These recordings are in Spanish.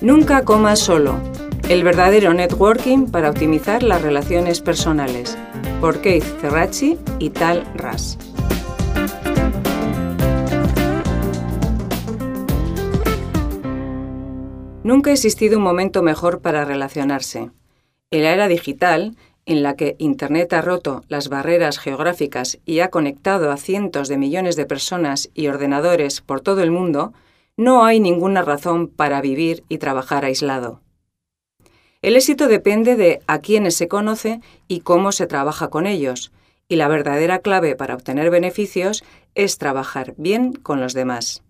Nunca comas solo. El verdadero networking para optimizar las relaciones personales. Por Keith Ferracci y Tal Ras. Nunca ha existido un momento mejor para relacionarse. En la era digital, en la que Internet ha roto las barreras geográficas y ha conectado a cientos de millones de personas y ordenadores por todo el mundo, no hay ninguna razón para vivir y trabajar aislado. El éxito depende de a quiénes se conoce y cómo se trabaja con ellos, y la verdadera clave para obtener beneficios es trabajar bien con los demás.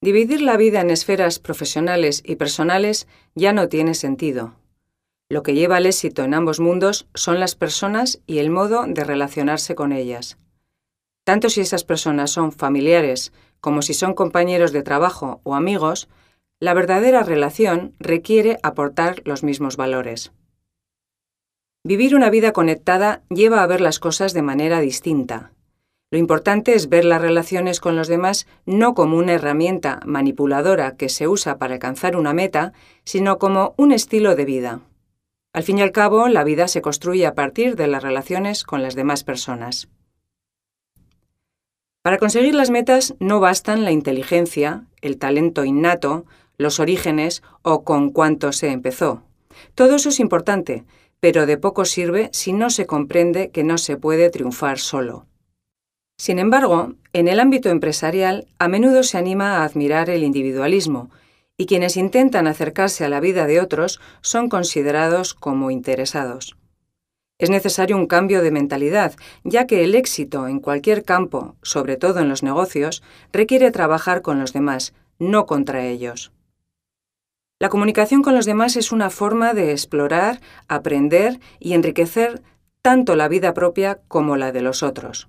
Dividir la vida en esferas profesionales y personales ya no tiene sentido. Lo que lleva al éxito en ambos mundos son las personas y el modo de relacionarse con ellas. Tanto si esas personas son familiares como si son compañeros de trabajo o amigos, la verdadera relación requiere aportar los mismos valores. Vivir una vida conectada lleva a ver las cosas de manera distinta. Lo importante es ver las relaciones con los demás no como una herramienta manipuladora que se usa para alcanzar una meta, sino como un estilo de vida. Al fin y al cabo, la vida se construye a partir de las relaciones con las demás personas. Para conseguir las metas no bastan la inteligencia, el talento innato, los orígenes o con cuánto se empezó. Todo eso es importante, pero de poco sirve si no se comprende que no se puede triunfar solo. Sin embargo, en el ámbito empresarial a menudo se anima a admirar el individualismo, y quienes intentan acercarse a la vida de otros son considerados como interesados. Es necesario un cambio de mentalidad, ya que el éxito en cualquier campo, sobre todo en los negocios, requiere trabajar con los demás, no contra ellos. La comunicación con los demás es una forma de explorar, aprender y enriquecer tanto la vida propia como la de los otros.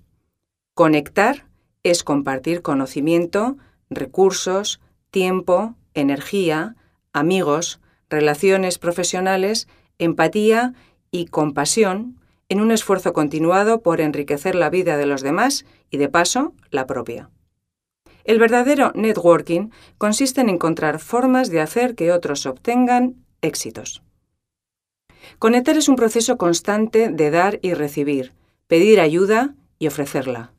Conectar es compartir conocimiento, recursos, tiempo, energía, amigos, relaciones profesionales, empatía y compasión en un esfuerzo continuado por enriquecer la vida de los demás y, de paso, la propia. El verdadero networking consiste en encontrar formas de hacer que otros obtengan éxitos. Conectar es un proceso constante de dar y recibir, pedir ayuda y ofrecerla.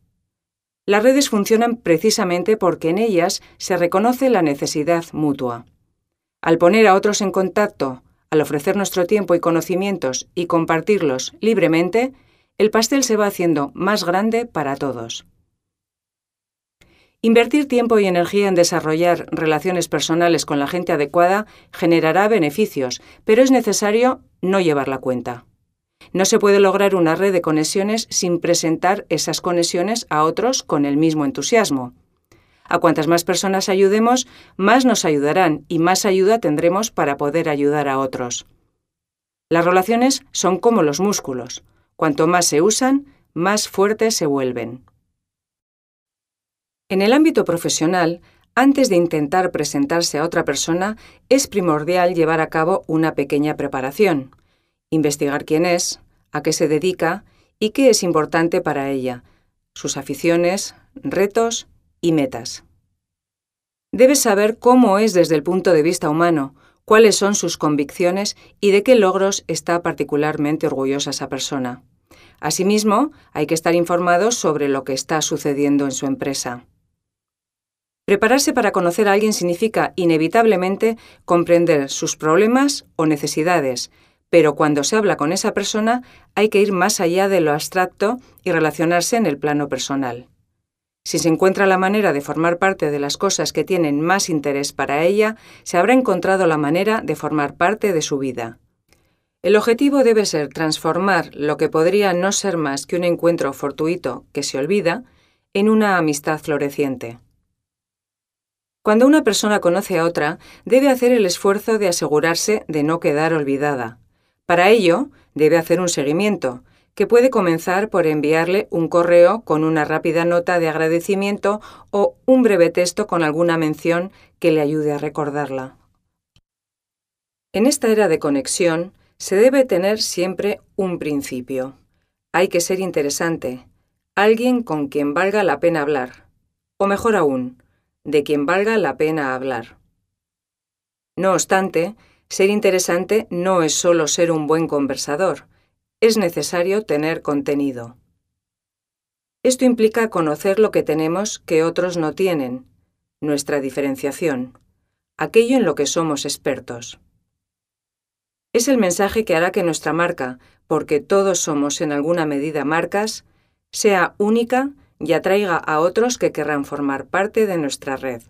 Las redes funcionan precisamente porque en ellas se reconoce la necesidad mutua. Al poner a otros en contacto, al ofrecer nuestro tiempo y conocimientos y compartirlos libremente, el pastel se va haciendo más grande para todos. Invertir tiempo y energía en desarrollar relaciones personales con la gente adecuada generará beneficios, pero es necesario no llevar la cuenta. No se puede lograr una red de conexiones sin presentar esas conexiones a otros con el mismo entusiasmo. A cuantas más personas ayudemos, más nos ayudarán y más ayuda tendremos para poder ayudar a otros. Las relaciones son como los músculos. Cuanto más se usan, más fuertes se vuelven. En el ámbito profesional, antes de intentar presentarse a otra persona, es primordial llevar a cabo una pequeña preparación investigar quién es, a qué se dedica y qué es importante para ella, sus aficiones, retos y metas. Debes saber cómo es desde el punto de vista humano, cuáles son sus convicciones y de qué logros está particularmente orgullosa esa persona. Asimismo, hay que estar informados sobre lo que está sucediendo en su empresa. Prepararse para conocer a alguien significa inevitablemente comprender sus problemas o necesidades pero cuando se habla con esa persona hay que ir más allá de lo abstracto y relacionarse en el plano personal. Si se encuentra la manera de formar parte de las cosas que tienen más interés para ella, se habrá encontrado la manera de formar parte de su vida. El objetivo debe ser transformar lo que podría no ser más que un encuentro fortuito que se olvida en una amistad floreciente. Cuando una persona conoce a otra, debe hacer el esfuerzo de asegurarse de no quedar olvidada. Para ello, debe hacer un seguimiento, que puede comenzar por enviarle un correo con una rápida nota de agradecimiento o un breve texto con alguna mención que le ayude a recordarla. En esta era de conexión, se debe tener siempre un principio. Hay que ser interesante, alguien con quien valga la pena hablar, o mejor aún, de quien valga la pena hablar. No obstante, ser interesante no es solo ser un buen conversador, es necesario tener contenido. Esto implica conocer lo que tenemos que otros no tienen, nuestra diferenciación, aquello en lo que somos expertos. Es el mensaje que hará que nuestra marca, porque todos somos en alguna medida marcas, sea única y atraiga a otros que querrán formar parte de nuestra red.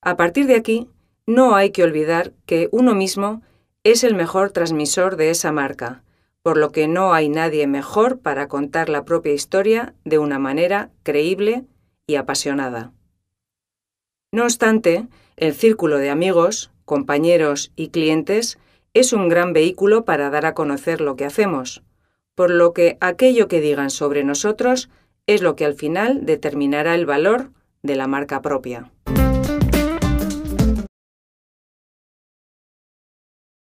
A partir de aquí, no hay que olvidar que uno mismo es el mejor transmisor de esa marca, por lo que no hay nadie mejor para contar la propia historia de una manera creíble y apasionada. No obstante, el círculo de amigos, compañeros y clientes es un gran vehículo para dar a conocer lo que hacemos, por lo que aquello que digan sobre nosotros es lo que al final determinará el valor de la marca propia.